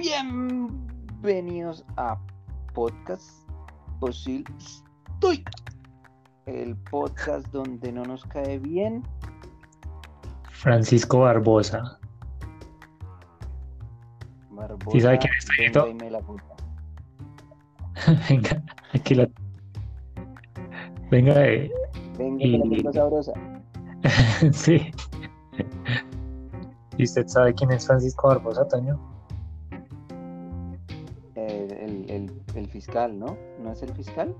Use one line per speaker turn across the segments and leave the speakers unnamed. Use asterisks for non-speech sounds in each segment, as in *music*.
Bienvenidos a Podcast Posil Stoica, el podcast donde no nos cae bien
Francisco Barbosa.
Barbosa.
¿Sí sabe quién es Toñito? *laughs*
venga
aquí la. Venga, eh,
Venga, que la
Y-
sabrosa. *laughs*
sí. ¿Y usted sabe quién es Francisco Barbosa, Toño?
Fiscal, ¿no? ¿No es el fiscal?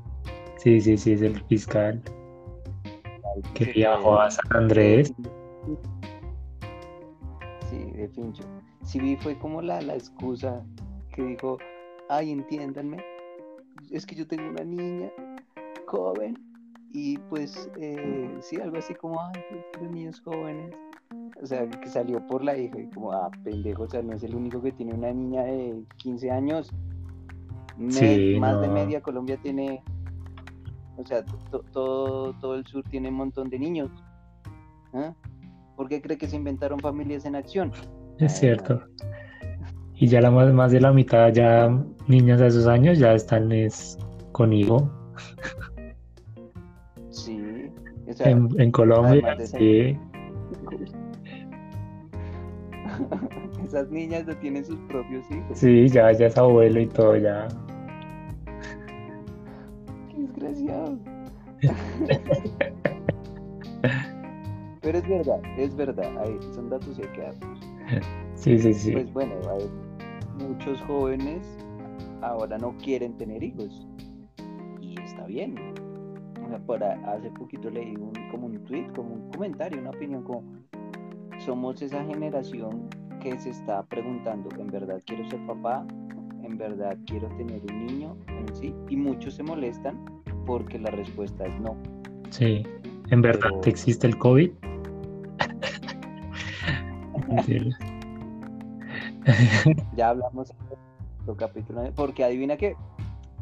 Sí, sí, sí, es el fiscal que viajó a San Andrés.
Sí, de Fincho. Sí vi fue como la, la excusa que dijo, ay, entiéndanme, es que yo tengo una niña joven y pues eh, sí, algo así como, ay, los niños jóvenes. O sea, que salió por la hija y como, ah, pendejo, o sea, no es el único que tiene una niña de 15 años.
Sí,
más de media Colombia tiene, o sea, to- todo, todo el sur tiene un montón de niños. ¿Ah? ¿Por qué cree que se inventaron familias en acción?
Es cierto. Y ya la más, más de la mitad, ya niñas de esos años, ya están es, con hijo
Sí. O sea,
en, en Colombia. Sí, *laughs*
esas niñas no tienen sus propios hijos.
sí, ya, ya es abuelo y todo, ya. *laughs*
Pero es verdad, es verdad. hay- son datos y hay que darlos.
Sí, sí, sí.
Pues bueno, hay muchos jóvenes ahora no quieren tener hijos. Y está bien. O sea, hace poquito leí un, como un tweet, como un comentario, una opinión, como somos esa generación que se está preguntando, ¿en verdad quiero ser papá? ¿En verdad quiero tener un niño? En sí. Y muchos se molestan porque la respuesta es no.
Sí, ¿en verdad
Pero-
existe el COVID? *laughs* *laughs*
Ya hablamos en otro capítulo, porque adivina qué,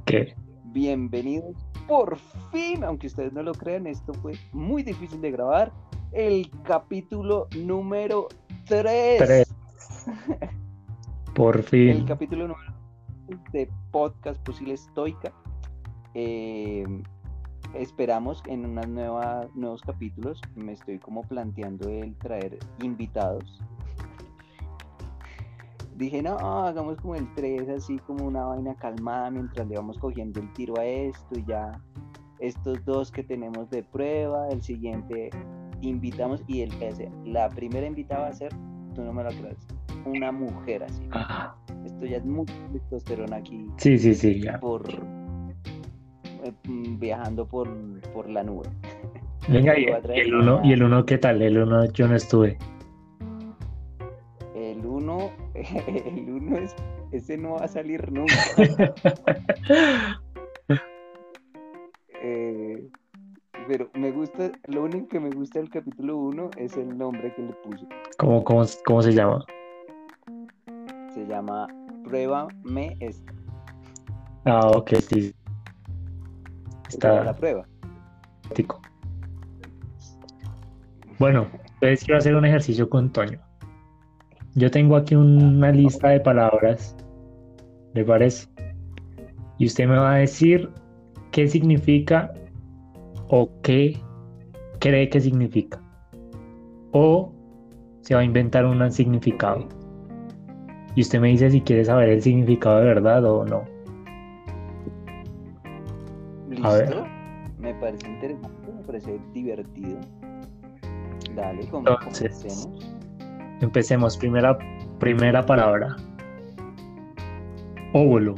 ¿Qué?
Bienvenidos por fin, aunque ustedes no lo crean, esto fue muy difícil de grabar. El capítulo número 3.
Tres. *laughs* Por
El
fin.
capítulo número 3 de Podcast Posible Estoica. Eh, esperamos en unas nuevas nuevos capítulos. Me estoy como planteando el traer invitados. Dije, no, hagamos como el 3, así como una vaina calmada mientras le vamos cogiendo el tiro a esto y ya estos dos que tenemos de prueba, el siguiente invitamos y el ese, la primera invitada va a ser, tú no me lo crees, una mujer así.
Ah,
Esto ya es mucho testosterona aquí
Sí, sí, sí, ya.
por viajando por, por la nube.
Venga, *laughs* y, el uno, ¿y el uno qué tal? El uno yo no estuve.
El uno, *laughs* el uno es, ese no va a salir nunca. *laughs* Eh, pero me gusta, lo único que me gusta del capítulo 1 es el nombre que le puso.
¿Cómo, cómo, cómo se llama?
Se llama Pruébame esta.
Ah, ok, sí.
Esa es la
Está
prueba.
ético. Bueno, entonces quiero hacer un ejercicio con Toño. Yo tengo aquí una lista de palabras, ¿le parece? Y usted me va a decir qué significa o qué cree que significa. O se va a inventar un significado. Y usted me dice si quiere saber el significado de verdad o no.
¿Listo?
A ver.
Me parece interesante, me parece divertido. Dale, com-
Entonces,
comencemos.
Empecemos. Primera, primera palabra. Óvulo.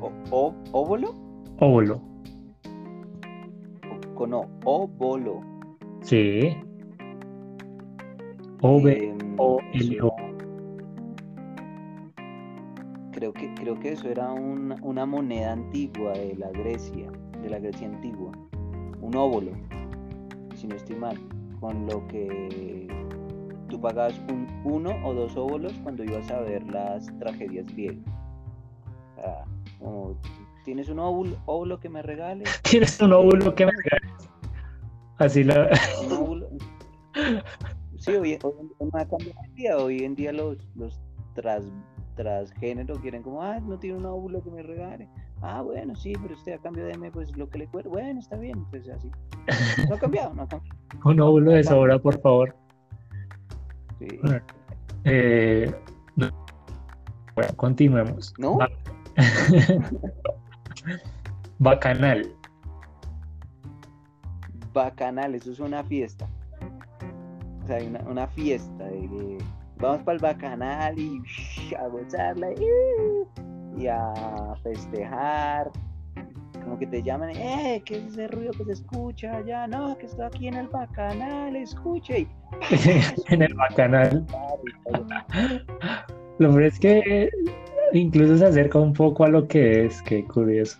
O- o- ¿Óvulo?
Óvulo.
O- con O, óvulo.
Sí. O B
Em,
O L O.
Creo que, creo que eso era un- una moneda antigua de la Grecia, de la Grecia antigua. Un óvulo, si no estoy mal. Con lo que tú pagabas un uno o dos óvulos cuando ibas a ver las tragedias griegas. Sea, como, ¿tienes un óvulo, óvulo que me regales? *laughs*
¿Tienes un óvulo que me regales? Así la.
Un *laughs* óvulo. Sí, hoy, hoy día. Hoy en día los, los tras, transgénero quieren como, ah, no tiene un óvulo que me regale. Ah, bueno, sí, pero usted a cambio de pues lo que le cuesta, bueno, está bien, pues así. No ha cambiado, no ha cambiado. *laughs*
un óvulo de sobra, por favor.
Sí.
Eh, bueno, continuemos.
¿No? *laughs*
Bacanal.
Bacanal, eso es una fiesta. O sea, una, una fiesta de vamos para el bacanal y a gozarla y, y a festejar. Como que te llaman, eh, ¿qué es ese ruido que se escucha allá? No, que estoy aquí en el bacanal, escuche. Y, *laughs*
en el bacanal. Lo peor es que incluso se acerca un poco a lo que es, qué curioso.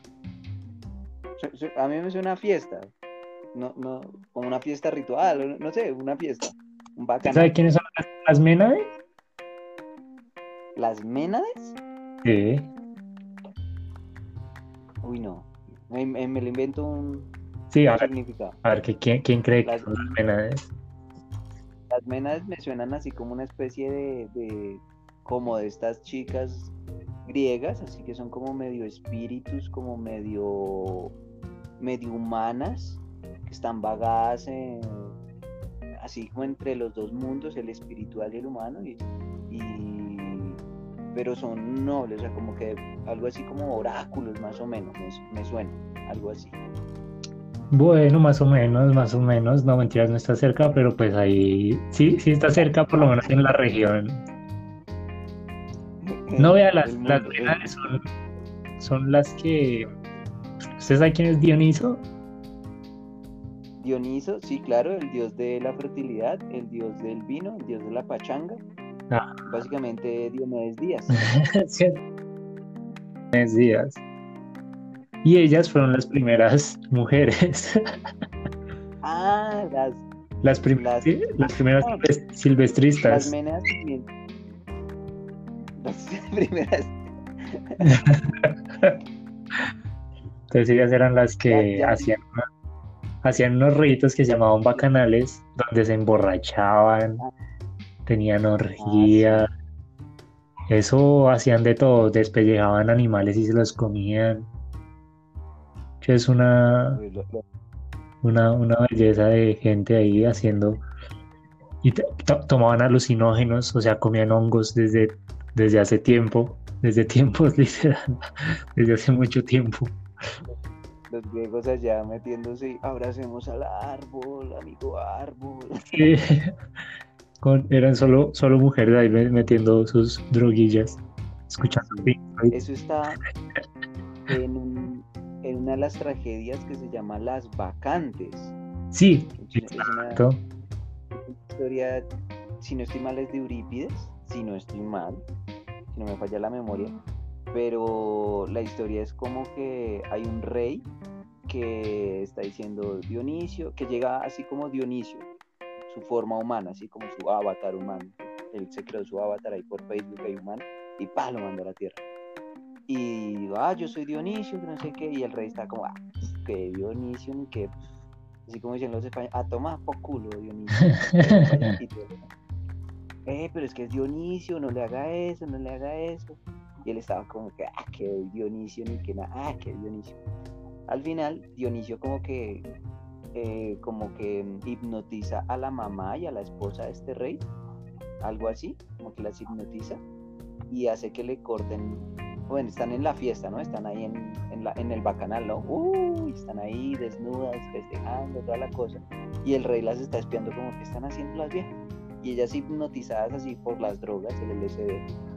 a mí me suena a fiesta. No, no, como una fiesta ritual, no sé, una fiesta. Un bacanal.
¿Sabe quiénes son las, las Ménades?
¿Las Ménades?
Sí.
Uy, no. Me, me- lo invento un,
Sí, a ver,
significado.
a ver, ¿qué- ¿quién, quién cree que son las Ménades?
Las Ménades me suenan así como una especie de, de- como de estas chicas griegas, así que son como medio espíritus, como medio medio humanas, que están vagadas en- así como entre los dos mundos, el espiritual y el humano, y, y- pero son nobles, o sea, como que algo así como oráculos más o menos, me, me suena, algo así.
Bueno, más o menos, más o menos. No, mentiras, no está cerca, pero pues ahí sí, sí está cerca, por lo menos en la región. No vea, las, las son, son las que. ¿Usted sabe quién es Dioniso?
Dioniso, sí, claro, el dios de la fertilidad, el dios del vino, el dios de la pachanga.
Ah.
Básicamente Diomedes Díaz. *laughs*
Diomedes Díaz. Y ellas fueron las primeras *laughs* mujeres.
Ah, las,
Las, prim-
Las-
sí, las primeras
las
silvestristas.
menas. Las *laughs* primeras.
Entonces ellas eran las que
Ya, ya.
hacían, hacían unos ritos que se llamaban bacanales, donde se emborrachaban, tenían orgías. Eso hacían de todo, despellejaban animales y se los comían. Es una, una, una belleza de gente ahí haciendo. Y tomaban alucinógenos, o sea, comían hongos desde, desde hace tiempo, desde *laughs* tiempos literal, desde hace mucho tiempo.
Los griegos allá metiéndose, abracemos al árbol, amigo árbol.
Sí, *laughs* con- eran solo, solo mujeres ahí me- metiendo sus droguillas, escuchando.
Eso está en, un- en una de las tragedias que se llama Las Vacantes.
Sí,
Es una historia, si no estoy mal, es de Eurípides, si no estoy mal, si no me falla la memoria, pero la historia es como que hay un rey que está diciendo Dionisio, que llega así como Dionisio, su forma humana, así como su avatar humano. Él se creó su avatar ahí por Facebook, ahí humano, y pa, lo mandó a la tierra. Y, ah, yo soy Dionisio, no sé qué, y el rey está como, ah, que Dionisio, ni que, así como dicen los españoles, a tomar por culo, Dionisio. *laughs* Eh, pero es que es Dionisio, no le haga eso, no le haga eso. Y él estaba como que, ah, que Dionisio, ni que nada, ah, que Dionisio. Al final, Dionisio como que, eh, como que hipnotiza a la mamá y a la esposa de este rey, algo así, como que las hipnotiza y hace que le corten, bueno, están en la fiesta, ¿no? Están ahí en, en, el bacanal, ¿no? Uy, están ahí desnudas, festejando, toda la cosa. Y el rey las está espiando como que están haciendo las viejas. Y ellas hipnotizadas así por las drogas, el LSD.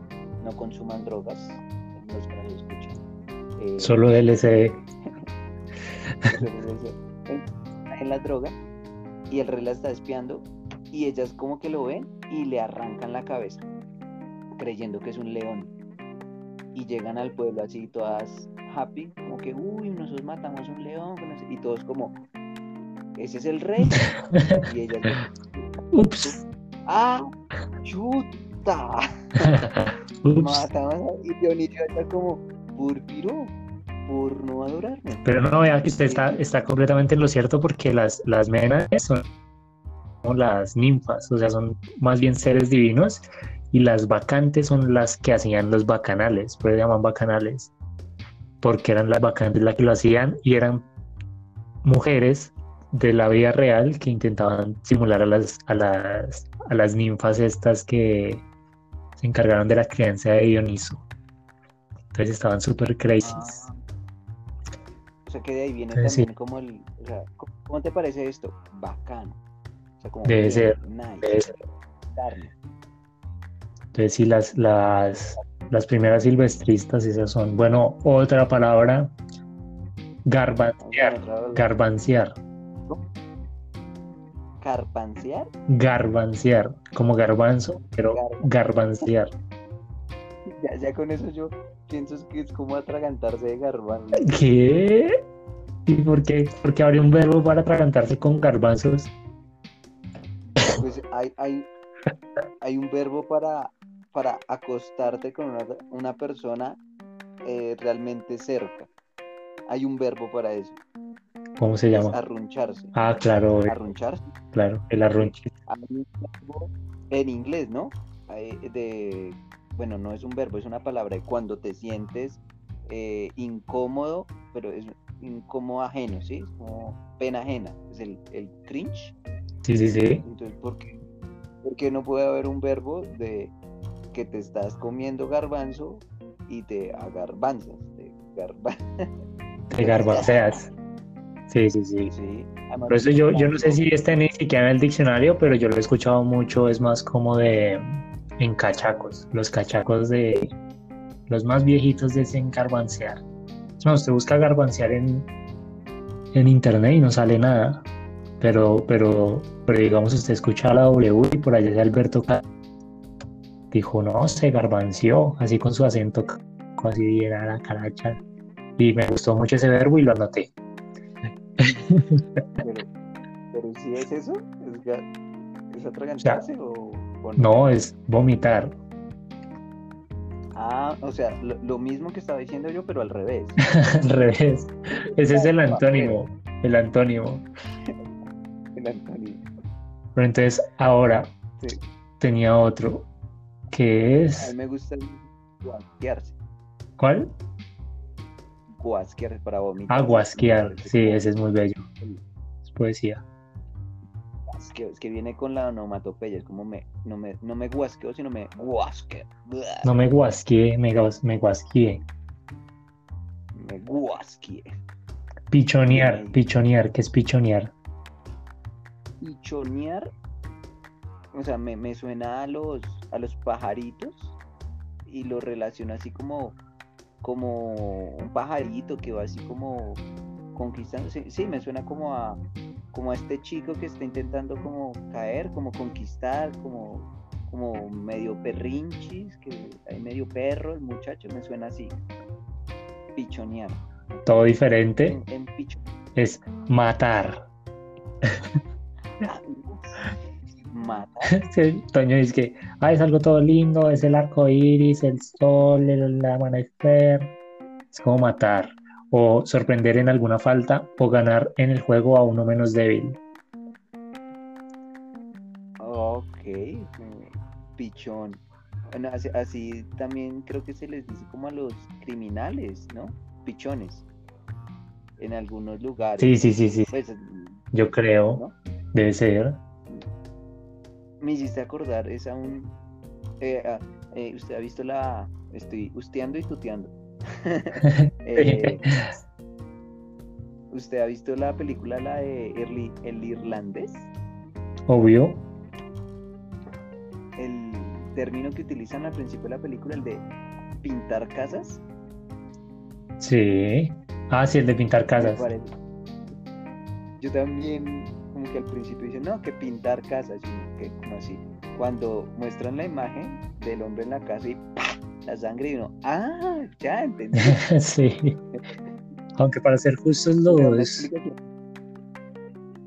No consuman drogas, los que nos escuchan. Eh,
Solo LSD.
en, la droga y el rey la está espiando y ellas como que lo ven y le arrancan la cabeza creyendo que es un león y llegan al pueblo así todas happy como que uy nosotros matamos un león que no sé", y todos como ese es el rey y ellas *laughs*
Ups.
ah chuta *laughs* A-". y Dionisio está como Púrpiro por no adorarme
Pero no vea que usted está, está completamente en lo cierto porque las, las Ménades son como las ninfas, o sea, son más bien seres divinos y las vacantes son las que hacían los bacanales, por eso se llaman bacanales, porque eran las vacantes las que lo hacían y eran mujeres de la vida real que intentaban simular a las, a las, a las ninfas estas que se encargaron de la crianza de Dioniso. Entonces estaban súper crazy.
Ah. O sea que de ahí viene
Entonces,
también
sí.
como el. O sea, ¿cómo, te parece esto? Bacano. O sea, como
Debe ser,
nice,
debe ser. Entonces sí, las, las, las primeras silvestristas, esas son. Bueno, otra palabra, garbanciar.
Otra vez.
Garbanciar. Garbanciar. Como garbanzo, pero garbanciar.
Ya, ya con eso yo pienso que es como atragantarse de garbanzo.
¿Qué? ¿Y por qué, por qué habría un verbo para atragantarse con garbanzos?
Pues hay, hay, hay un verbo para, para acostarte con una, una persona eh, realmente cerca. Hay un verbo para eso.
¿Cómo se llama?
arruncharse.
Ah, claro, eh,
Arruncharse.
claro, el arrunche.
Hay un verbo en inglés, ¿no? De, bueno, no es un verbo, es una palabra. de Cuando te sientes eh, incómodo, pero es incómodo ajeno, ¿sí? Es como pena ajena. Es el, el cringe.
Sí, sí, sí.
Entonces, ¿por qué, por qué no puede haber un verbo de que te estás comiendo garbanzo y te agarbanzas? Te garba-
Te garbanceas. *laughs* Sí, sí, sí.
Sí. Además,
Por eso yo, yo no sé si está ni siquiera en el diccionario, pero yo lo he escuchado mucho, es más como de en cachacos, los cachacos de los más viejitos dicen garbancear. Más, usted busca garbancear en, en internet y no sale nada. Pero, pero, pero digamos, usted escucha la W y por allá es Alberto dijo, no, se garbanció, así con su acento, así bien a la caracha. Y me gustó mucho ese verbo y lo anoté.
Pero, pero si es eso, es, es atragantarse o, o
No, es vomitar.
Ah, o sea, lo, lo mismo que estaba diciendo yo, pero al revés. *laughs*
Al revés. Ese es el antónimo. El antónimo. *laughs*
El Antonio.
Pero entonces ahora
Sí.
tenía otro. Que
A mí
es.
me gusta el guasquearse.
¿Cuál?
Guasquearse para vomitar.
Ah, guasquear. Sí, ese es muy bello. Es poesía.
Es que, es que viene con la onomatopeya, es como me, no me, no me guasqueo, sino me guasqueo.
No me guasqueé, me, me guasqueé.
Me guasqueé.
Pichonear, pichonear. ¿Qué es pichonear?
Y chonear, o sea, me, me suena a los, a los pajaritos y lo relaciono así como, como un pajarito que va así como conquistando. Sí, sí, me suena como a, como a este chico que está intentando como caer, como conquistar, como, como medio perrinchis, que hay medio perro, el muchacho, me suena así. Pichonear.
Todo diferente.
En, en picho-
Es matar.
Matar. *laughs*
Sí, Toño dice que ah, es algo todo lindo, es el arco iris, el sol, el amanecer. Es como matar. O sorprender en alguna falta o ganar en el juego a uno menos débil.
Ok, pichón. Bueno, así, así también creo que se les dice como a los criminales, ¿no? Pichones. En algunos lugares.
Sí, sí, sí, sí.
Pues,
Yo creo.
¿no?
Debe ser.
Me hiciste acordar, es a un... eh, eh, usted ha visto la... Estoy usteando y tuteando. *laughs* Eh, ¿Usted ha visto la película, la de El Irlandés?
Obvio.
El término que utilizan al principio de la película, el de pintar casas.
Sí. Ah, sí, el de pintar casas.
Yo también, como que al principio dicen, no, que pintar casas, que como así. Cuando muestran la imagen del hombre en la casa y ¡pah! la sangre y uno, ah, ya entendí. *laughs*
Sí. Aunque para ser justos los,
explicación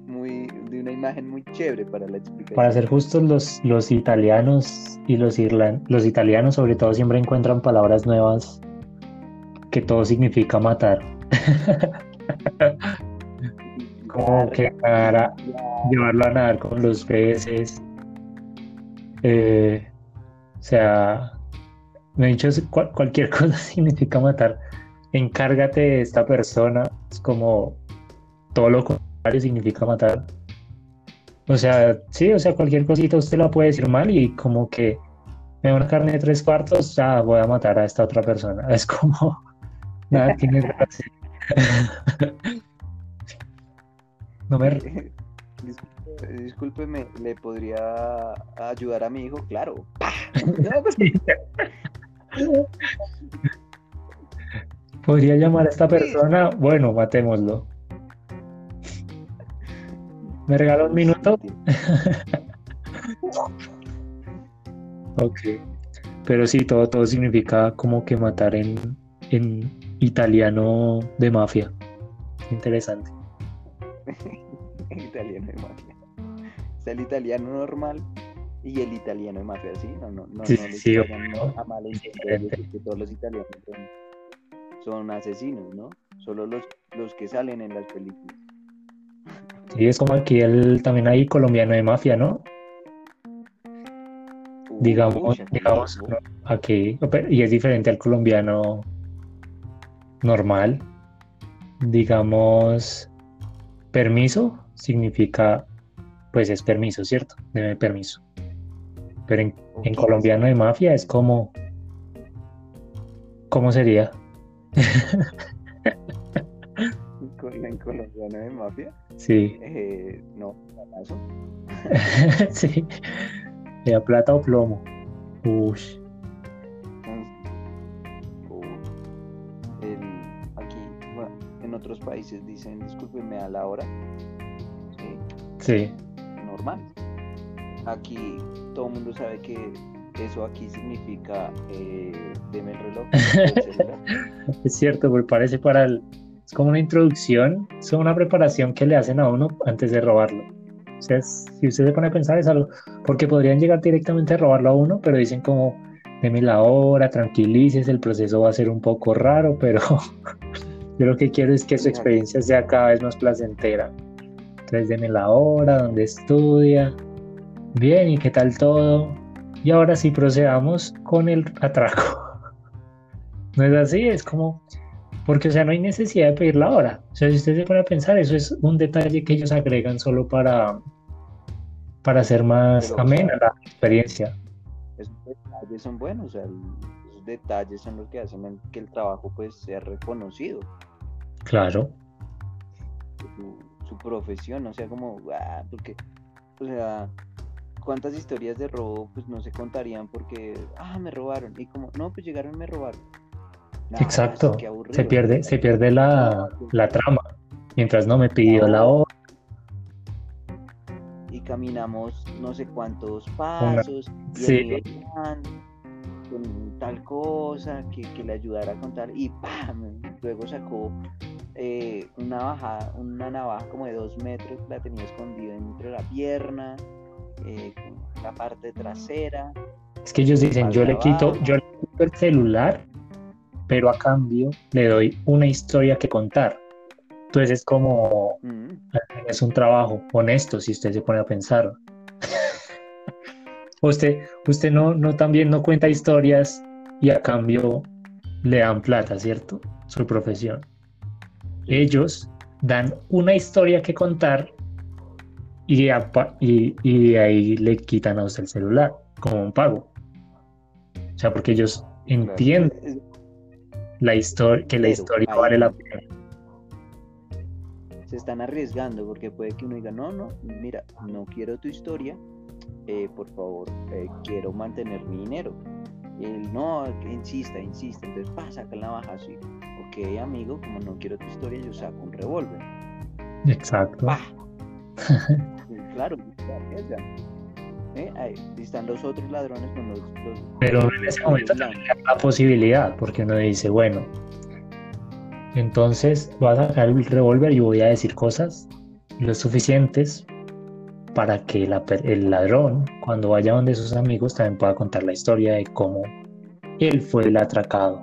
muy, de una imagen muy chévere para la explicación.
para ser justos los, los italianos y los irlan, los italianos sobre todo siempre encuentran palabras nuevas que todo significa matar. *laughs* Como que nadar a- llevarlo a nadar con los peces. eh, sea, me he dicho cualquier *laughs* cosa significa matar. Encárgate de esta persona. Es como todo lo contrario significa matar. O sea, sí, o sea, cualquier cosita usted la puede decir mal y como que me da una carne de tres cuartos, ya voy a matar a esta otra persona. *laughs* Es como, nada tiene *laughs* gracia.
No me... *laughs* Discúlpeme, ¿le podría ayudar a mi hijo? Claro. *laughs*
¿Podría llamar a esta persona? Bueno, matémoslo. ¿Me regala un minuto? *laughs* ok. Pero sí, todo, todo significa como que matar en, en italiano de mafia. Interesante. *laughs*
italiano de mafia. Está el italiano normal y el italiano de mafia, ¿sí? No, no, no,
sí,
no
sí,
a mal que todos los italianos son, asesinos, ¿no? Solo los, los que salen en las películas.
Sí, es como aquí el, también hay colombiano de mafia, ¿no? digamos, digamos, aquí, y es diferente al colombiano normal. Digamos, permiso significa, pues es permiso, ¿cierto? Debe permiso. Pero en, colombiano de mafia es como, ¿cómo sería?
¿En colombiano de mafia?
Sí.
Eh, no,
eso. *laughs* sí. ¿Era plata o plomo? Ush.
Otros países dicen, discúlpeme a la hora.
Sí.
Normal. Aquí todo el mundo sabe que eso aquí significa eh, deme el reloj. *laughs*
es cierto, porque parece para el. Es como una introducción, es una preparación que le hacen a uno antes de robarlo. O sea, si usted se pone a pensar, es algo. Porque podrían llegar directamente a robarlo a uno, pero dicen como, deme la hora, tranquilices, el proceso va a ser un poco raro, pero *laughs* yo lo que quiero es que su experiencia sea cada vez más placentera. Entonces, deme la hora, donde estudia, Bien, ¿y qué tal todo? Y ahora sí procedamos con el atraco. *laughs* ¿No es así? Es como, porque o sea, no hay necesidad de pedir la hora. O sea, si usted se pone a pensar, eso es un detalle que ellos agregan solo para, para hacer más amena la experiencia.
Esos detalles son buenos, o sea, esos detalles son los que hacen que el trabajo pues sea reconocido.
Claro.
Su, profesión, o sea, como, ah, porque, o sea, cuántas historias de robo pues no se contarían porque, ah, me robaron. Y como, no, pues llegaron y me robaron.
Exacto. Se pierde, se pierde la, la, trama. Mientras no me pidió la hora.
Y caminamos no sé cuántos pasos. Y sí. con tal cosa que, que, le ayudara a contar. Y ¡pam! Luego sacó eh, una, baja, una navaja como de dos metros, la tenía escondida entre la pierna eh, la parte trasera.
Es que ellos dicen, yo le quito, yo le quito el celular, pero a cambio le doy una historia que contar. Entonces es como, mm. es un trabajo honesto si usted se pone a pensar. *laughs* usted, usted no, no también no cuenta historias y a cambio le dan plata, ¿cierto? Su profesión. Ellos dan una historia que contar y, y, de ahí le quitan a usted el celular como un pago. O sea, porque ellos entienden la historia, que la historia vale la pena.
Se están arriesgando porque puede que uno diga, no, no, mira, no quiero tu historia, eh, por favor, eh, quiero mantener mi dinero. Y él, no, insista, insista, entonces pasa saca la baja así. Ok, amigo, como no quiero tu historia, yo saco un revólver.
Exacto. *laughs*
claro, ¿Eh? Ahí están los otros ladrones con los,
Pero en ese momento también la posibilidad, porque uno dice, bueno, entonces voy a sacar el revólver y voy a decir cosas lo suficientes para que el ladrón, cuando vaya donde sus amigos, también pueda contar la historia de cómo él fue el atracado.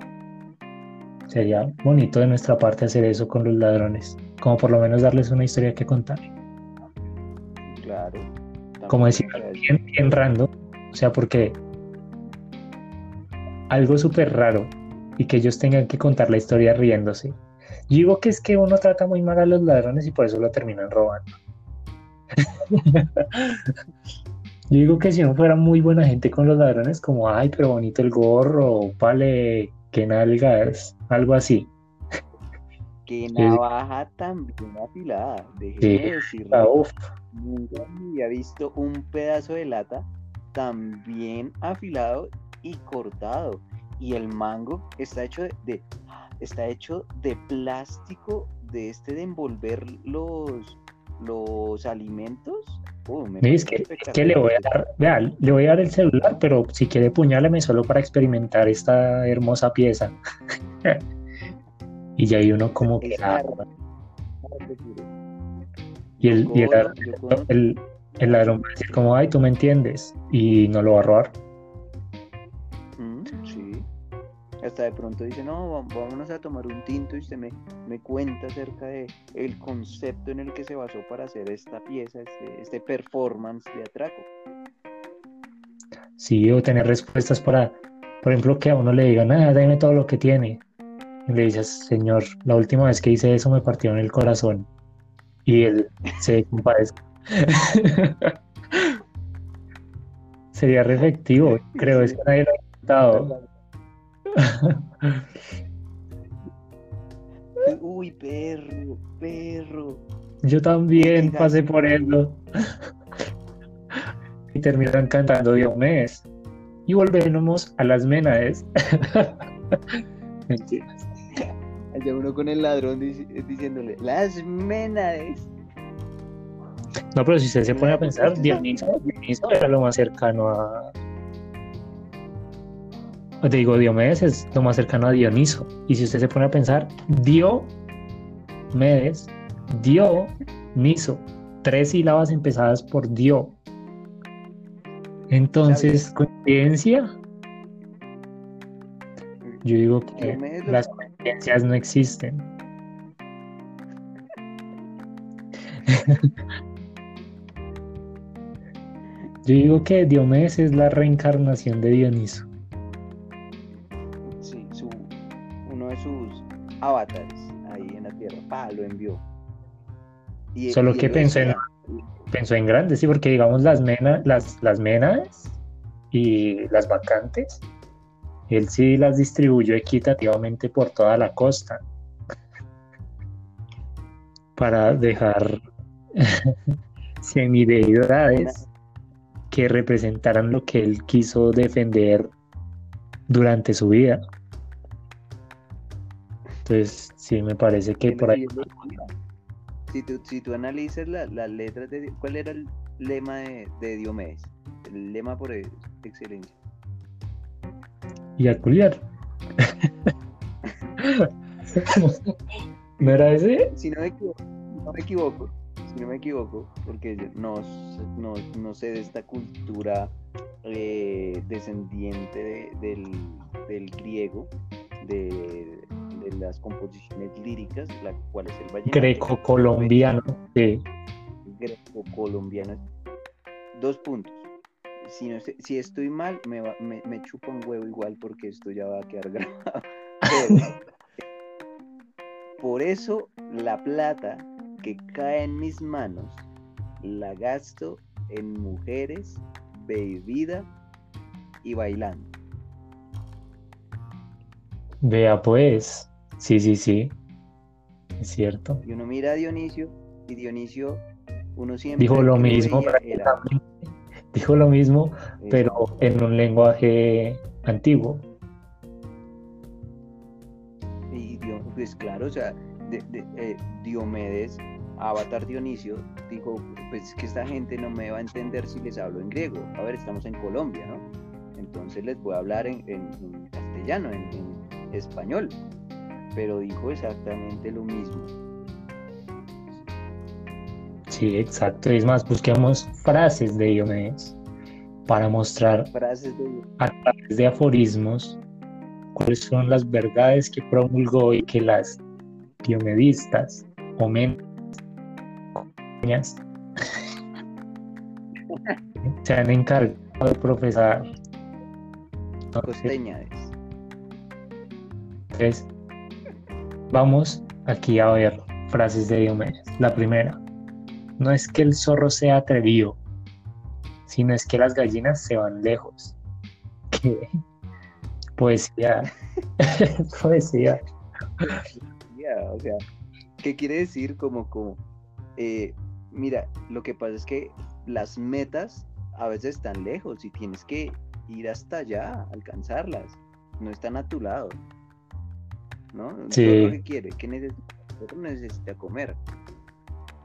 Sería bonito de nuestra parte hacer eso con los ladrones, como por lo menos darles una historia que contar.
Claro.
Como decir, bien, bien random. O sea, porque algo súper raro y que ellos tengan que contar la historia riéndose. Yo digo que es que uno trata muy mal a los ladrones y por eso lo terminan robando. *laughs* Yo digo que si uno fuera muy buena gente con los ladrones, como, ay, pero bonito el gorro, vale, que nalgas, algo así.
Que *laughs* navaja también afilada, déjeme
sí, ah,
Nunca había visto un pedazo de lata tan bien afilado y cortado. Y el mango está hecho de, está hecho de plástico de este de envolver los los alimentos.
Uh, es, que, le voy a dar, vea, le voy a dar el celular, pero si quiere puñáleme solo para experimentar esta hermosa pieza. *laughs* y ya hay uno como que... Y el, y el, el, ladrón va a decir como, ay, tú me entiendes, y no lo va a robar.
Hasta de pronto dice, no, vámonos a tomar un tinto y usted me, me cuenta acerca de el concepto en el que se basó para hacer esta pieza, este, este performance de atraco.
Sí, o tener respuestas para, por ejemplo, que a uno le digan, ah, dame todo lo que tiene. Y le dices, señor, la última vez que hice eso me partió en el corazón y él *laughs* se compadezca. *laughs* Sería re efectivo, creo, es que nadie lo ha
Uy, perro, perro.
Yo también pasé por eso. y terminan cantando Diomedes. Y volvemos a las Ménades. *laughs*
Mentiras. Allá uno con el ladrón diciéndole, las Ménades.
No, pero si usted se pone a pensar, Dioniso, era lo más cercano a. Te digo, Diomedes es lo más cercano a Dioniso. Y si usted se pone a pensar, Diomedes, Dioniso, tres sílabas empezadas por Dio. Entonces, coincidencia. Yo digo que las coincidencias no existen. *laughs* Yo digo que Diomedes es la reencarnación de Dioniso.
Avatares ahí en la tierra. Pa, lo envió.
Solo que pensó en, pensó en grande, sí, porque digamos las, mena, las, las menas y las vacantes, él sí las distribuyó equitativamente por toda la costa *laughs* para dejar *laughs* semideidades que representaran lo que él quiso defender durante su vida. Entonces, sí, me parece que por ahí...
Si tú, si tú analizas las letras de... ¿Cuál era el lema de, de Diomedes? El lema por excelencia.
Y aculiar. ¿No era ese?
Si no me equivoco, no me equivoco si no me equivoco, porque no, no, sé de esta cultura eh, descendiente del, griego, de, las composiciones líricas, la cual es el vallenato.
Greco-colombiano, sí.
Greco-colombiano. Dos puntos. Si, no, si estoy mal, me, me, me chupa un huevo igual porque esto ya va a quedar *laughs* grabado. por eso la plata que cae en mis manos la gasto en mujeres, bebida y bailando.
Vea pues, sí, sí, sí, es cierto.
Y uno mira a Dionisio y Dionisio, uno siempre...
Dijo lo mismo, dijo lo mismo, pero en un lenguaje antiguo.
Y pues claro, o sea, de, eh, Diomedes Avatar Dionisio dijo, pues que esta gente no me va a entender si les hablo en griego. A ver, estamos en Colombia, ¿no? Entonces les voy a hablar en, castellano, en, español. Pero dijo exactamente lo mismo.
Sí, exacto. Es más, busquemos frases de Diomedes para mostrar
frases de...
a través de aforismos cuáles son las verdades que promulgó y que las diomedistas o menos *laughs* se han encargado de profesar. Entonces, vamos aquí a ver frases de Diomedes. La primera, no es que el zorro sea atrevido, sino es que las gallinas se van lejos. *laughs* ¿Qué? *laughs* Poesía. Poesía.
o sea, ¿qué quiere decir? Como, como, eh, mira, lo que pasa es que las metas a veces están lejos y tienes que ir hasta allá, alcanzarlas. No están a tu lado. ¿No?
Sí.
¿Qué quiere? ¿Qué necesita? necesita comer.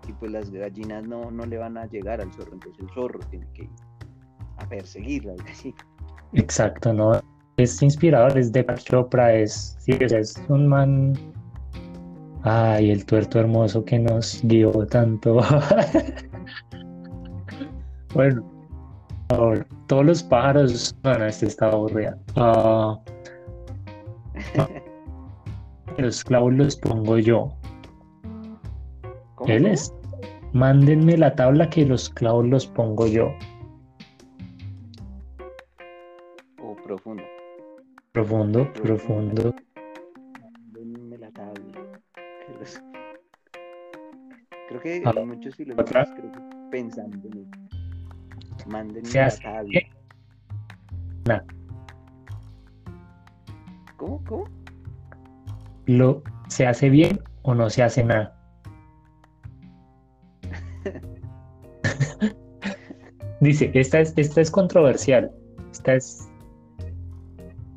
Y pues las gallinas no, no le van a llegar al zorro, entonces el zorro tiene que ir a perseguirla, así.
Exacto, ¿no? Es inspirador, es de Chopra, es, sí, es un man Ay, el tuerto hermoso que nos guió tanto. *laughs* bueno, ahora, todos los pájaros. Bueno, este está aburrido. Uh, los clavos los pongo yo. Él es. Mándenme la tabla que los clavos los pongo yo.
O profundo.
Profundo, profundo.
Creo que hay muchos filósofos creo que pensando en Mándenme la tabla. ¿Cómo? ¿Cómo?
Lo, ¿Se hace bien o no se hace nada? *laughs* Dice, esta es, esta es controversial, esta es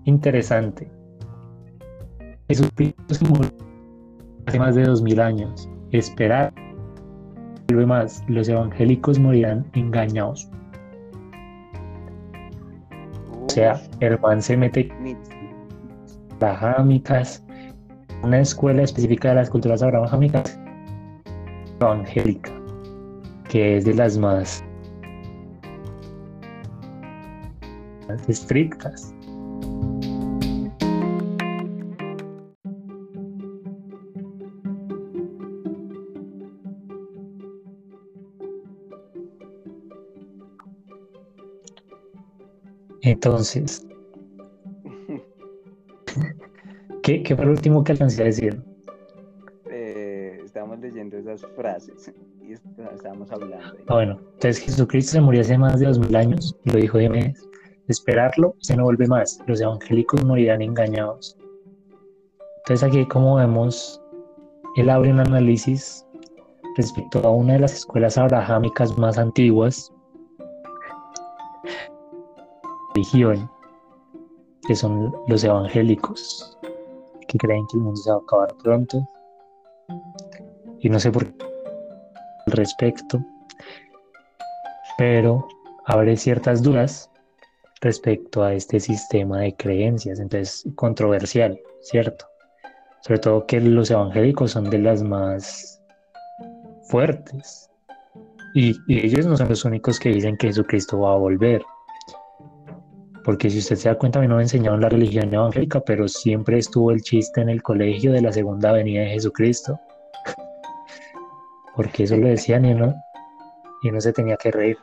interesante. Jesucristo se murió hace más de dos mil años. Esperar más, los evangélicos morirán engañados. O sea, Herman se mete abrahámicas, una escuela específica de las culturas abrahámicas evangélica, que es de las más estrictas. Entonces, ¿qué, fue lo último que alcancé a decir?
Eh, estábamos leyendo esas frases y estábamos hablando.
Ah, bueno, entonces Jesucristo se murió hace más de dos mil años, lo dijo Diomedes. Esperarlo se no vuelve más, los evangélicos morirán engañados. Entonces aquí como vemos, él abre un análisis respecto a una de las escuelas abrahámicas más antiguas, religión, que son los evangélicos, que creen que el mundo se va a acabar pronto. Y no sé por qué al respecto, pero abre ciertas dudas respecto a este sistema de creencias, entonces controversial, ¿cierto? Sobre todo que los evangélicos son de las más fuertes. Y, y ellos no son los únicos que dicen que Jesucristo va a volver. Porque si usted se da cuenta, a mí no me enseñaron la religión evangélica, pero siempre estuvo el chiste en el colegio de la segunda venida de Jesucristo. Porque eso lo decían y no, y no se tenía que reír.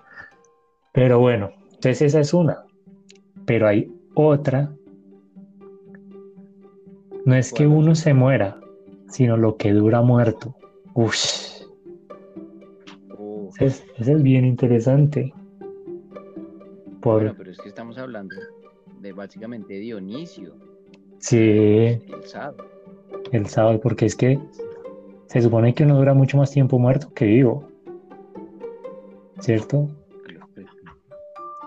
Pero bueno, entonces esa es una. Pero hay otra. No es que uno se muera, sino lo que dura muerto. Uf. Ese es bien interesante
pero es que estamos hablando de básicamente Dionisio.
Sí.
El sábado.
El sábado, porque es que se supone que uno dura mucho más tiempo muerto que vivo. ¿Cierto?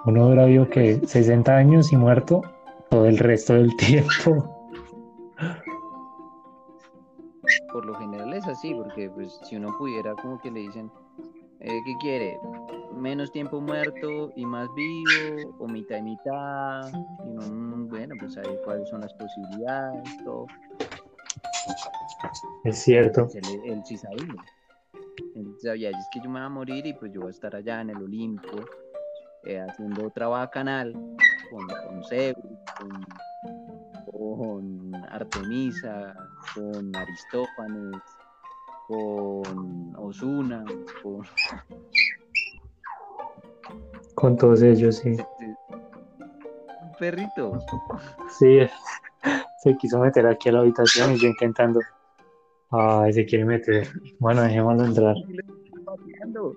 Uno dura vivo que 60 años y muerto todo el resto del *laughs* tiempo.
Por lo general es así, porque pues si uno pudiera como que le dicen, eh, ¿qué quiere? Menos tiempo muerto y más vivo, o mitad y mitad, y bueno, pues ahí cuáles son las posibilidades, todo.
Es cierto.
Él, sí sabía. Él sabía, es que yo me voy a morir y pues yo voy a estar allá en el Olimpo, eh, haciendo otra bacanal con, con Zeus, con, Artemisa, con Aristófanes, con Osuna, con
con todos ellos, sí.
Perrito.
Sí, *laughs* Se quiso meter aquí a la habitación y yo intentando. Ay, se quiere meter. Bueno, dejémoslo entrar.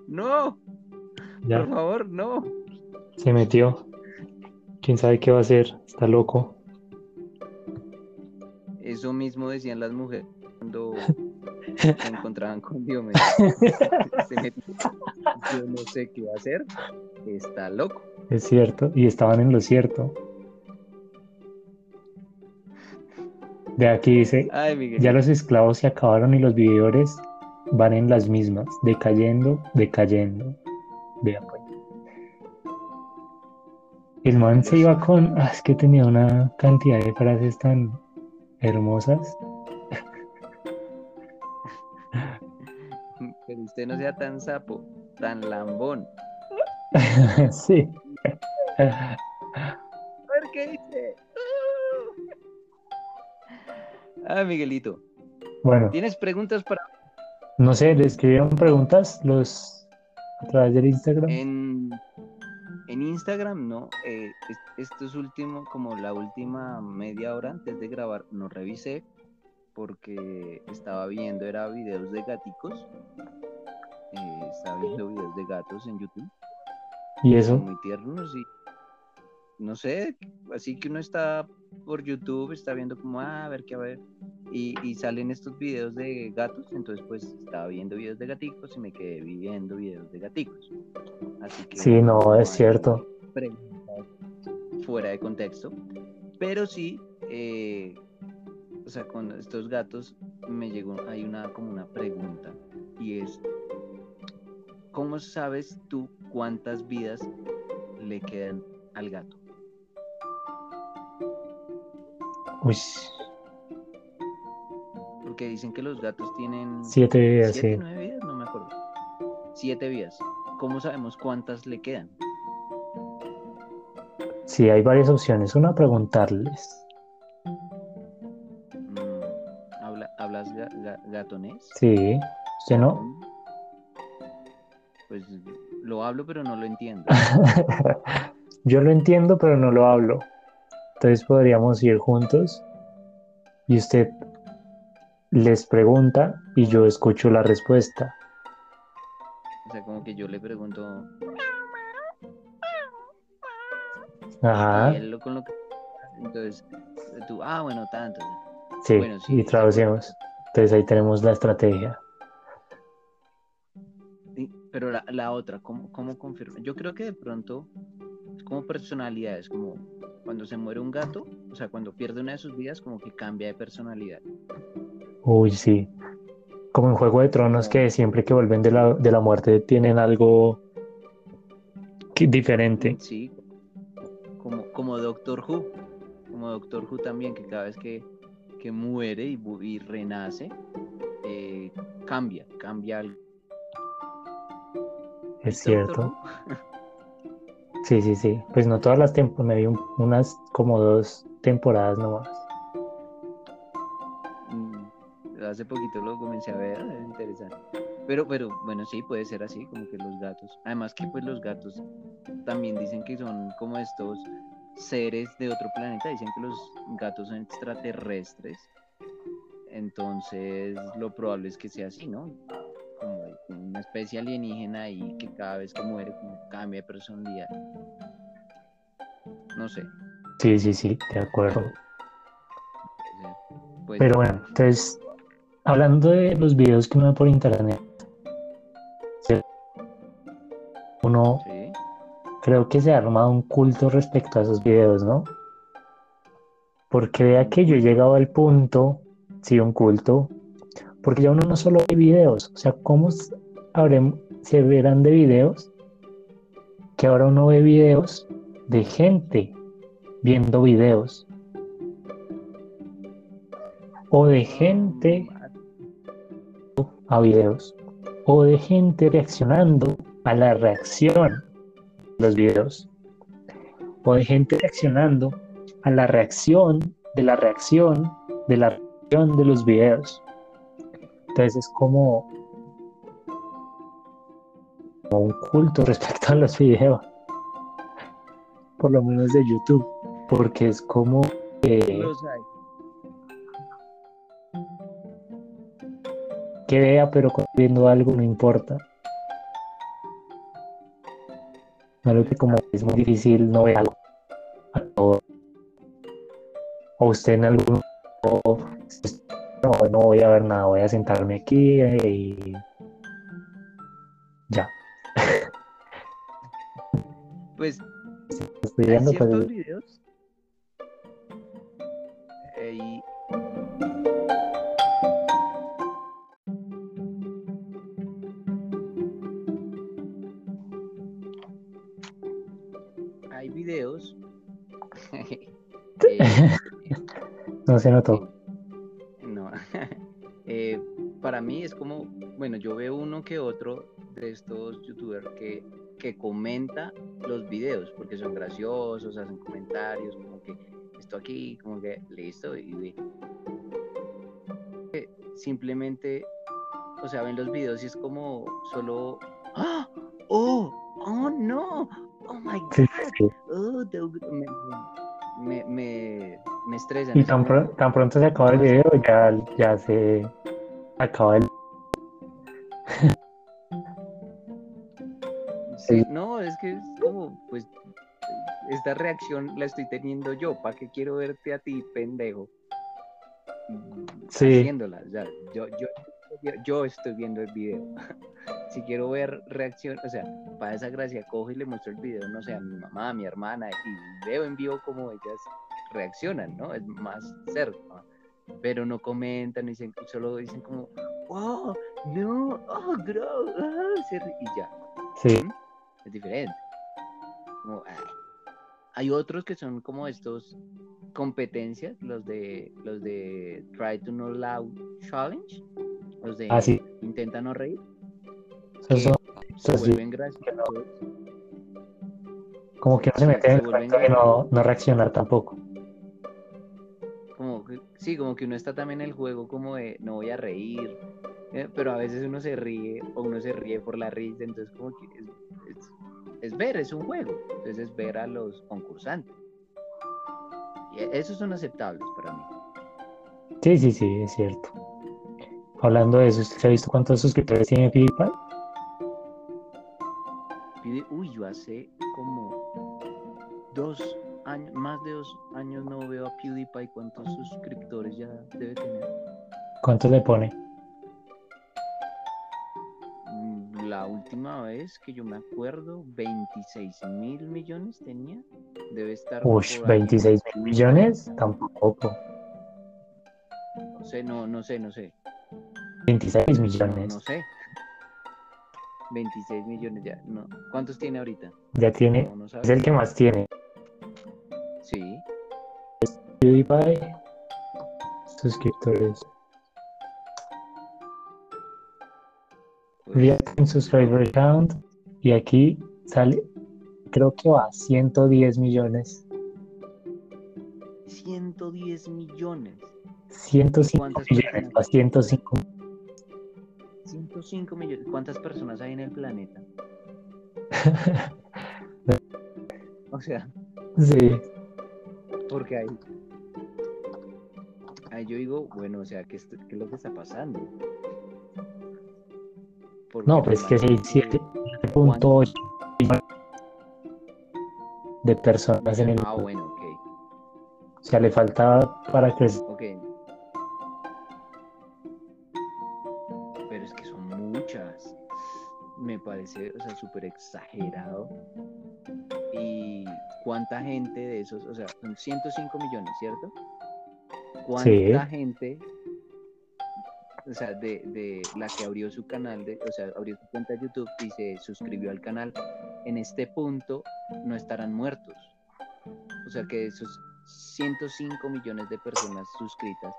No,
Ya,
por favor, no.
se metió. ¿Quién sabe qué va a hacer? Está loco.
Eso mismo decían las mujeres cuando *laughs* se encontraban con Diomedes. *laughs* Se metió. Yo no sé qué va a hacer. Está loco.
Es cierto. Y estaban en lo cierto. De aquí dice,
Ay,
ya los esclavos se acabaron y los vividores van en las mismas, decayendo, decayendo. Vea pues. El man se iba con, ah, es que tenía una cantidad de frases tan hermosas. *laughs*
Pero usted no sea tan sapo, tan lambón. *laughs*
sí.
¿Por qué dice? Ah, Miguelito.
Bueno,
¿Tienes preguntas para
no sé, ¿le escribieron preguntas los a través del Instagram?
en, en Instagram? No. Eh, es- esto es último, como la última media hora antes de grabar, no revisé porque estaba viendo, era videos de gaticos. Eh, estaba viendo videos de gatos en YouTube.
¿Y eso?
muy tiernos y no sé, así que uno está por YouTube, está viendo como, ah, a ver qué a ver, y, y salen estos videos de gatos, entonces pues estaba viendo videos de gaticos y me quedé viendo videos de gaticos. Así que
Sí, no, es cierto.
fuera de contexto, pero sí, eh, o sea, con estos gatos me llegó, hay una como una pregunta y es, ¿cómo sabes tú cuántas vidas le quedan al gato?
Uy,
Porque dicen que los gatos tienen
siete vidas,
siete,
sí.
nueve vidas, no me acuerdo. Siete vidas. ¿Cómo sabemos cuántas le quedan?
Sí, hay varias opciones. Una, preguntarles.
Mm, ¿habla- ¿Hablas ga- ga- gatonés?
Sí, ¿usted no?
Pues lo hablo, pero no lo entiendo. *laughs*
Yo lo entiendo, pero no lo hablo. Entonces podríamos ir juntos y usted les pregunta y yo escucho la respuesta.
O sea, como que yo le pregunto,
Ajá,
y él lo con lo que. Entonces, tú, ah, bueno, tanto.
sí,
bueno, sí,
y traducimos. Entonces ahí tenemos la estrategia.
Pero la, la otra, ¿cómo, ¿cómo confirma? Yo creo que de pronto es como personalidades, como cuando se muere un gato, o sea, cuando pierde una de sus vidas, como que cambia de personalidad.
Uy, sí. Como en Juego de Tronos que siempre que vuelven de la, de la muerte tienen algo que- diferente.
Sí, como, como Doctor Who, como Doctor Who también, que cada vez que, que muere y renace, eh, cambia, cambia algo.
Es
¿Viste Doctor
cierto. Sí, sí, sí. Pues no todas las temporadas, me vi un- unas como dos temporadas nomás.
Mm, Hace poquito lo comencé a ver, es interesante. Pero, pero, bueno, sí, puede ser así, como que los gatos. Además que pues los gatos también dicen que son como estos seres de otro planeta, dicen que los gatos son extraterrestres. Entonces, lo probable es que sea así, ¿no? Una especie alienígena y que cada vez que muere como cambia de personalidad. No sé.
Sí, sí, sí, de acuerdo.
Pues,
Pero bueno, entonces, hablando de los videos que uno ve por internet, uno
sí.
creo que se ha armado un culto respecto a esos videos, ¿no? Porque vea que yo he llegado al punto, sí, un culto, porque ya uno no solo ve videos, o sea, ¿cómo se verán de videos? Que ahora uno ve videos de gente viendo videos. O de gente a videos. O de gente reaccionando a la reacción de los videos. O de gente reaccionando a la reacción de la reacción de la reacción de los videos. Entonces es como, un culto *laughs* respecto a los videos, por lo menos de YouTube, porque es como... Que vea, pero viendo algo no importa. Algo que como es muy difícil no ver algo. O usted en algún o, no, no voy a ver nada, voy a sentarme aquí y ya. *laughs*
Pues
Estoy viendo
hay ciertos
pues,
videos. eh, y- Hay videos. *laughs* *laughs* eh,
no se notó.
Que otro de estos youtubers que, que comenta los videos porque son graciosos, hacen comentarios, como que esto aquí, como que listo, y ve. Simplemente, o sea, ven los videos y es como solo, ¡Ah! ¡Oh! ¡Oh no! ¡Oh my god! Oh, the- me, me, me, me estresan.
Y tan pronto se acaba el video, ya, ya se acaba el...
Sí, *laughs* no, es que es como, pues, esta reacción la estoy teniendo yo. ¿Para qué quiero verte a ti, pendejo?
Sí.
Haciéndola. o sea, yo, yo, yo estoy viendo el video. *laughs* si quiero ver reacción, o sea, para esa gracia, cojo y le muestro el video, no sé, a mi mamá, a mi hermana, y veo en vivo cómo ellas reaccionan, ¿no? Es más cerca. Pero no comentan, dicen, solo dicen como, oh, no, oh, bro, ah", se ri- y ya
Sí,
es diferente. Como, ay. Hay otros que son como estos competencias, los de los de Try to Not Loud Challenge, los de
Ah, sí.
Intenta no reír,
eso son-
se
sí.
vuelven graciosos.
como que no se
Sí,
mete en el de no, no reaccionar tampoco.
Como que, sí, como que uno está también en el juego como de no voy a reír, eh, pero a veces uno se ríe o uno se ríe por la risa, entonces como que es, es- es ver, es un juego, entonces es ver a los concursantes. Y e- esos son aceptables para mí.
Sí, sí, sí, es cierto. Hablando de eso, ¿usted se ha visto cuántos suscriptores tiene PewDiePie?
Uy, yo hace como dos años, más de dos años no veo a PewDiePie. ¿Cuántos suscriptores ya debe tener?
¿Cuántos le pone?
La última vez que yo me acuerdo, 26 mil millones tenía. Debe estar. Ahí.
26 mil millones, tampoco.
No sé, no, no sé, no sé.
26
No,
millones.
no sé. 26 millones ya. No. ¿Cuántos tiene ahorita?
Ya tiene,
No,
es el que más tiene.
Sí.
PewDiePie, suscriptores. Reacting subscriber count. Y aquí sale, creo que va a 110 millones.
110 millones.
105
¿Cuántas
millones,
personas?
va a 105.
105 millones. ¿Cuántas personas hay en el planeta? *laughs* O sea,
Sí,
porque hay. Ahí yo digo, bueno, o sea, ¿qué, qué es lo que está pasando?
No, pues que sí,
normalmente-
7.8 millones de personas en el
Ah, bueno, ok.
O sea, le falta para crecer.
Ok. Pero es que son muchas. Me parece, o sea, súper exagerado. Y cuánta gente de esos, o sea, son 105 millones, ¿cierto? ¿Cuánta
Sí.
gente, o sea, de, de la que abrió su canal, de, o sea, abrió su cuenta de YouTube y se suscribió al canal, en este punto no estarán muertos? O sea, que de esos 105 millones de personas suscritas,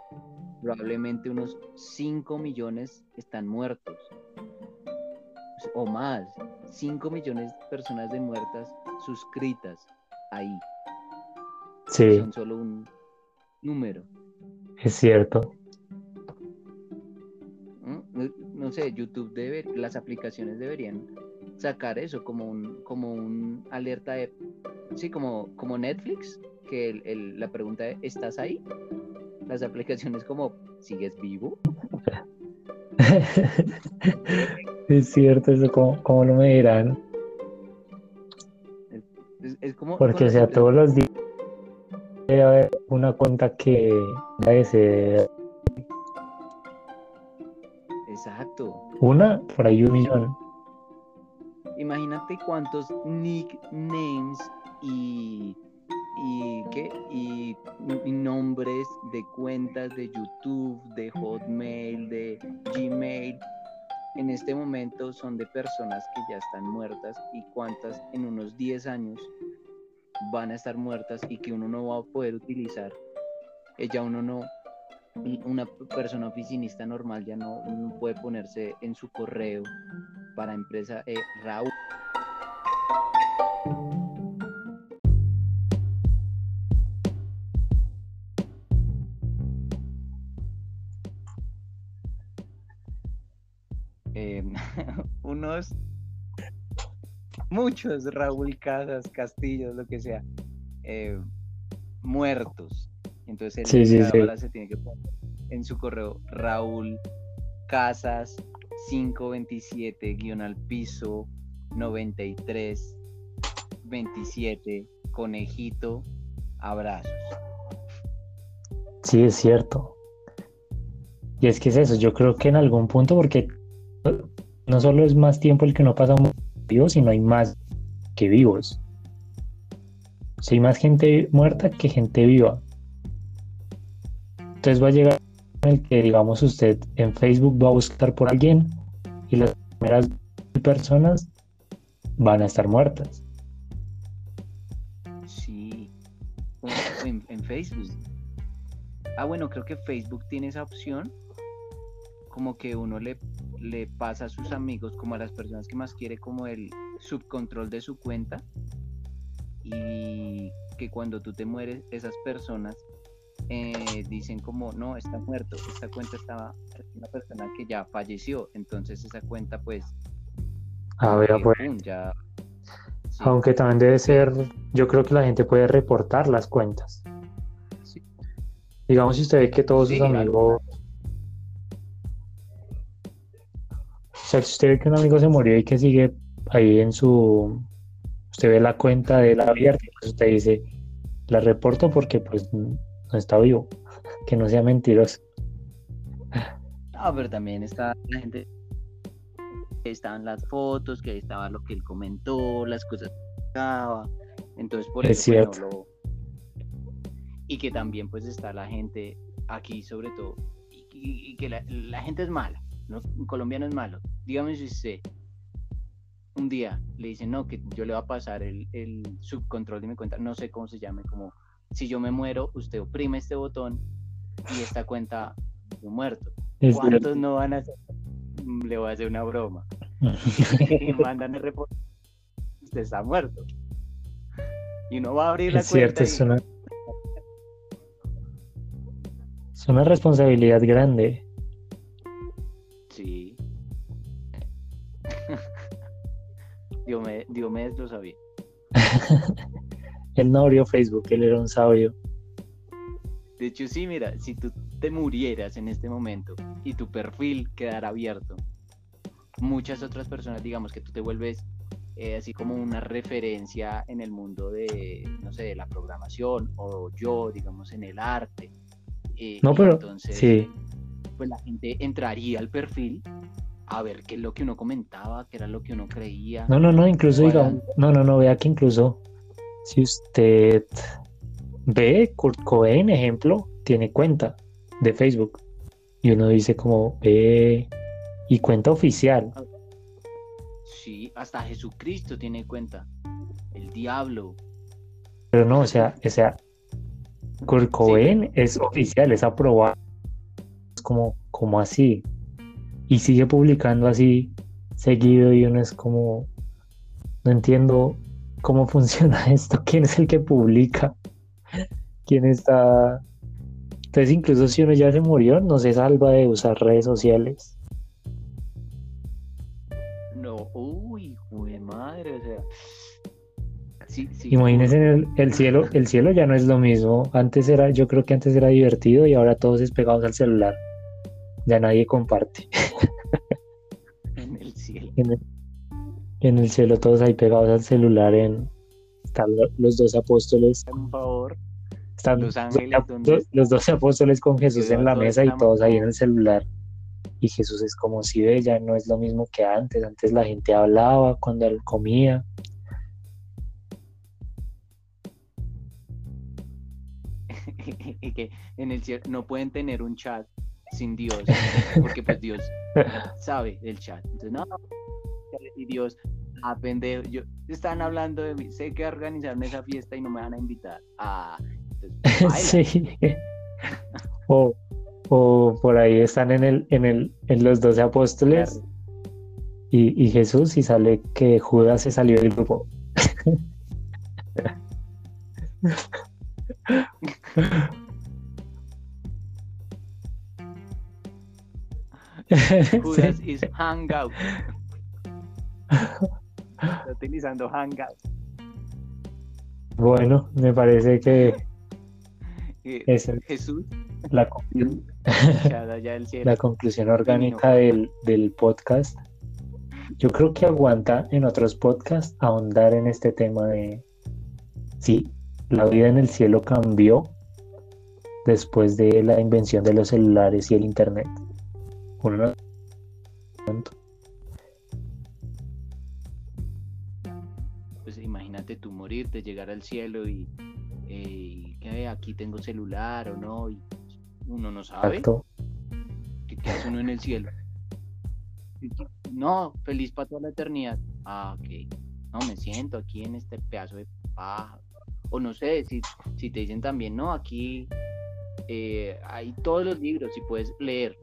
probablemente unos 5 millones están muertos. O más, 5 millones de personas de muertas suscritas ahí.
Sí,
Son solo un número.
es cierto.
No, sé, YouTube debe, las aplicaciones deberían sacar eso como un, como un alerta de, sí, como, como Netflix, que el- el- la pregunta es, ¿estás ahí? Las aplicaciones como, ¿sigues vivo? *laughs*
es cierto, eso como, como lo me dirán.
Es, es como.
Porque, o sea, todos los días debe haber una cuenta que debe ser
Exacto.
una, por ahí un millón.
Imagínate cuántos nicknames y. y ¿qué? Y, y nombres de cuentas de YouTube, de Hotmail, de Gmail. En este momento son de personas que ya están muertas y cuántas en unos 10 años van a estar muertas y que uno no va a poder utilizar. Ya uno no, una persona oficinista normal ya no, puede ponerse en su correo para empresa eh, Raúl. Eh, *laughs* unos muchos Raúl Casas, Castillos, lo que sea, eh, muertos. Entonces él
Sí, sí, sí.
ahora se tiene que poner en su correo Raúl Casas 527 guion al piso 93 27 conejito abrazos.
Sí, es cierto. Y es que es eso, yo creo que en algún punto, porque no solo es más tiempo el que no pasamos vivos, sino hay más que vivos. O sea, hay más gente muerta que gente viva. Entonces va a llegar en el que, digamos, usted en Facebook va a buscar por alguien y las primeras personas van a estar muertas.
Sí, en Facebook. Ah, bueno, creo que Facebook tiene esa opción, como que uno le, le pasa a sus amigos, como a las personas que más quiere, como el subcontrol de su cuenta. Y que cuando tú te mueres, esas personas eh, dicen como, no, está muerto, esta cuenta estaba, es una persona que ya falleció, entonces esa cuenta pues...
Ah, vea,
que,
pues.
ya... sí,
Aunque también debe ser, yo creo que la gente puede reportar las cuentas.
sí.
Digamos, si usted ve que todos sus amigos. O sea, si usted ve que un amigo se murió y que sigue ahí en su. Usted ve la cuenta de la abierta, y pues usted dice, la reporto porque pues no está vivo. Que no sea mentiroso.
No, pero también está la gente. Estaban las fotos, que ahí estaba lo que él comentó, las cosas que estaba. Entonces, por
Es
eso. bueno,
cierto.
lo- Y que también, pues, está la gente aquí, sobre todo. Y, y- y que la, la gente es mala. ¿no? Un colombiano es malo. Dígame si usted un día le dice, no, que yo le voy a pasar el, el subcontrol de mi cuenta, no sé cómo se llame, como si yo me muero, usted oprime este botón y esta cuenta yo muerto.
Es
¿Cuántos no van a hacer? Mm, Le voy a hacer una broma. *laughs* y mandan el reporte. Usted está muerto. Y uno va a abrir la
Es cierto,
cuenta.
es
y-
una, es una responsabilidad grande.
Sí. *laughs* Diomedes, Diomedes lo sabía. *laughs*
Él no abrió Facebook, él era un sabio.
De hecho, sí, mira, si tú te murieras en este momento y tu perfil quedara abierto, muchas otras personas, digamos que tú te vuelves eh, así como una referencia en el mundo de, no sé, de la programación o yo, digamos, en el arte. eh,
No, pero
entonces,
sí,
pues la gente entraría al perfil a ver qué es lo que uno comentaba, qué era lo que uno creía.
No, no, no, incluso digamos, no, no, no, vea que incluso si usted ve Kurt Cobain, ejemplo, tiene cuenta de Facebook y uno dice como ve y cuenta oficial.
Sí, hasta Jesucristo tiene cuenta. El diablo.
Pero no, o sea, o sea, Kurt Cobain es oficial, es aprobado. Es como, como así. Y sigue publicando así seguido y uno es como, no entiendo cómo funciona *laughs* esto, quién es el que publica, quién está... Entonces incluso si uno ya se murió, no se salva de usar redes sociales.
No, uy, de madre, o sea. Sí, sí.
Imagínense el, el cielo, el cielo ya no es lo mismo. Antes era, yo creo que antes era divertido y ahora todos es pegados al celular. Ya nadie comparte. *laughs* en el, en el cielo todos ahí pegados al celular en están lo- los dos apóstoles.
Por favor,
están
Los ángeles,
dos-
¿dónde
los doce apóstoles con Jesús en la mesa y todos ahí en el celular. Y Jesús es como si ve ya no es lo mismo que antes. Antes la gente hablaba cuando él comía. *laughs*
Y que en el cielo no pueden tener un chat sin Dios, *laughs* porque pues Dios sabe el chat. Entonces, no, y Dios, ah, pendejo, yo, están hablando de mí, sé que organizaron esa fiesta y no me van a invitar. Ah, entonces. *laughs*
Sí. *laughs* O, o por ahí están en el, en el, en los doce apóstoles y, y Jesús y sale que Judas se salió del grupo. *laughs*
Judas
Sí.
is Hangout. Está utilizando Hangout.
Bueno, me parece que
Eh,
es
Jesús,
la, conclusión orgánica del, del podcast. Yo creo que aguanta en otros podcasts ahondar en este tema de si la vida en el cielo cambió después de la invención de los celulares y el internet. Uno no-
imagínate tú morirte, llegar al cielo y, eh, y que aquí tengo celular o no, y uno no sabe
Exacto.
qué qué hace uno en el cielo. No, feliz para toda la eternidad. Ah, ok. No, me siento aquí en este pedazo de paja. O no sé, si, si te dicen también, no, aquí eh, hay todos los libros y puedes leer.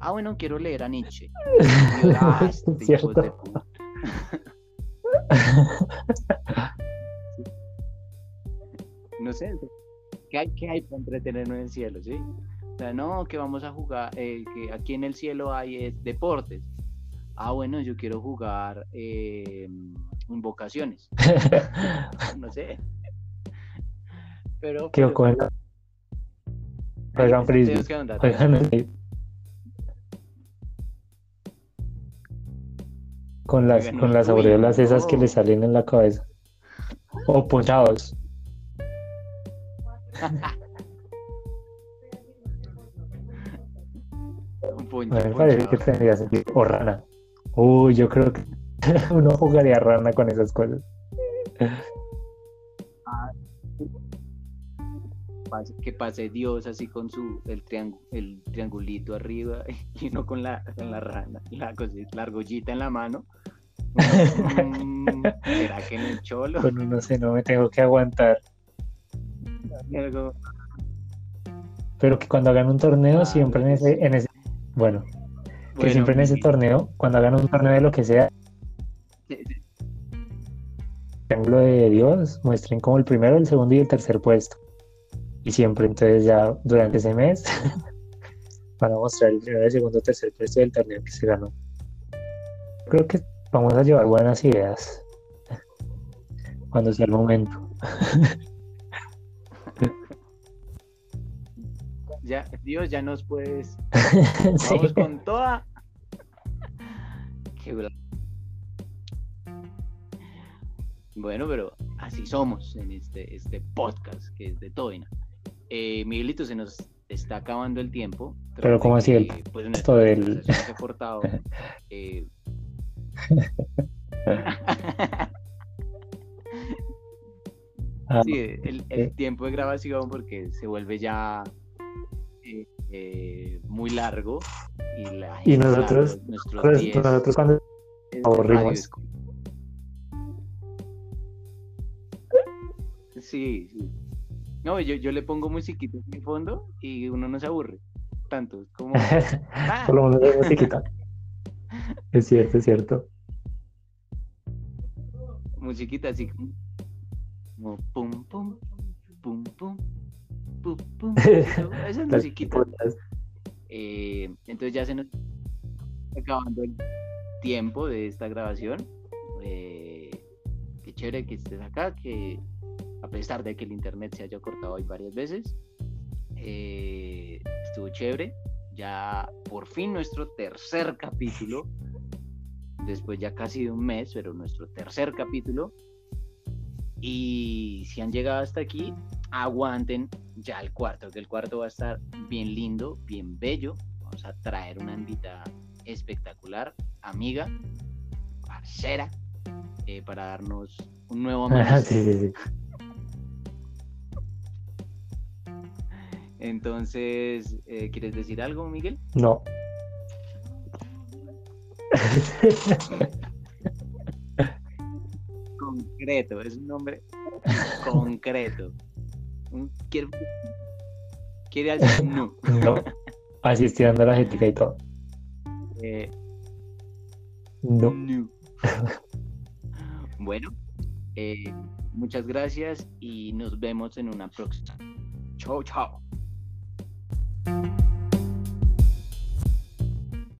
Ah, bueno, quiero leer a Nietzsche. *laughs* Ah, este
Cierto. *laughs*
no sé, ¿qué hay, qué hay para entretenernos en el cielo, sí? O sea, no, que vamos a jugar, eh, que aquí en el cielo hay eh, deportes. Ah, bueno, yo quiero jugar eh, invocaciones, *laughs* no sé. Pero,
juegan frisbee,
ahondar.
juegan con las con las aureolas esas que le salen en la cabeza. O ponchados me parece que tendría sentido o rana. Uy yo creo que *laughs* uno jugaría rana con esas cosas
pase- que pase Dios así con su el, triangu- el triangulito arriba *laughs* y uno con la, con la rana, la, la argollita en la mano. Mm, ¿Será que en el cholo?
con uno sé no me tengo que aguantar pero que cuando hagan un torneo
Ah,
siempre en ese en ese bueno que
Bueno,
siempre en ese torneo cuando hagan un torneo de lo que sea triángulo de Dios muestren como el primero, el segundo y el tercer puesto. Y siempre, entonces ya durante ese mes *laughs* van a mostrar el primero, el segundo, tercer puesto del torneo que se ganó. Creo que vamos a llevar buenas ideas *laughs* cuando sea el momento. *laughs*
Ya, Dios, ya nos puedes.
Sí.
Vamos con toda. Qué Bueno, pero así somos en este, este podcast que es de Toina. Eh, Miguelito, se nos está acabando el tiempo.
Pero
de
¿cómo así el
pues,
esto del-
se cortado. *laughs* eh,
Ah,
sí, el, el tiempo de grabación porque se vuelve ya eh, eh, muy largo y, la
Y
gente,
nosotros-
claro, nuestros
pues,
10
nosotros cuando aburrimos.
Sí, sí. No, yo, yo le pongo musiquita en el fondo y uno no se aburre tanto. Es como. *laughs* ah,
por lo menos de musiquita. *laughs* Es cierto, es cierto.
musiquita así como pum pum pum pum pum pum esa es musiquita. Eh, entonces ya se nos está acabando el tiempo de esta grabación Eh, qué chévere que estés acá que a pesar de que el internet se haya cortado hoy varias veces eh, estuvo chévere ya por fin nuestro tercer capítulo después ya casi de un mes, pero nuestro tercer capítulo. Y si han llegado hasta aquí, aguanten ya el cuarto, que el cuarto va a estar bien lindo, bien bello. Vamos a traer una invitada espectacular, amiga, parcera, eh, para darnos un nuevo *laughs*
sí, sí, sí.
Entonces, eh, ¿quieres decir algo, Miguel?
No.
concreto, es un nombre concreto. quiere, quiere no.
no. Así estoy dando la ética y todo.
Eh,
no.
bueno, eh, muchas gracias y nos vemos en una próxima. Chao, chao.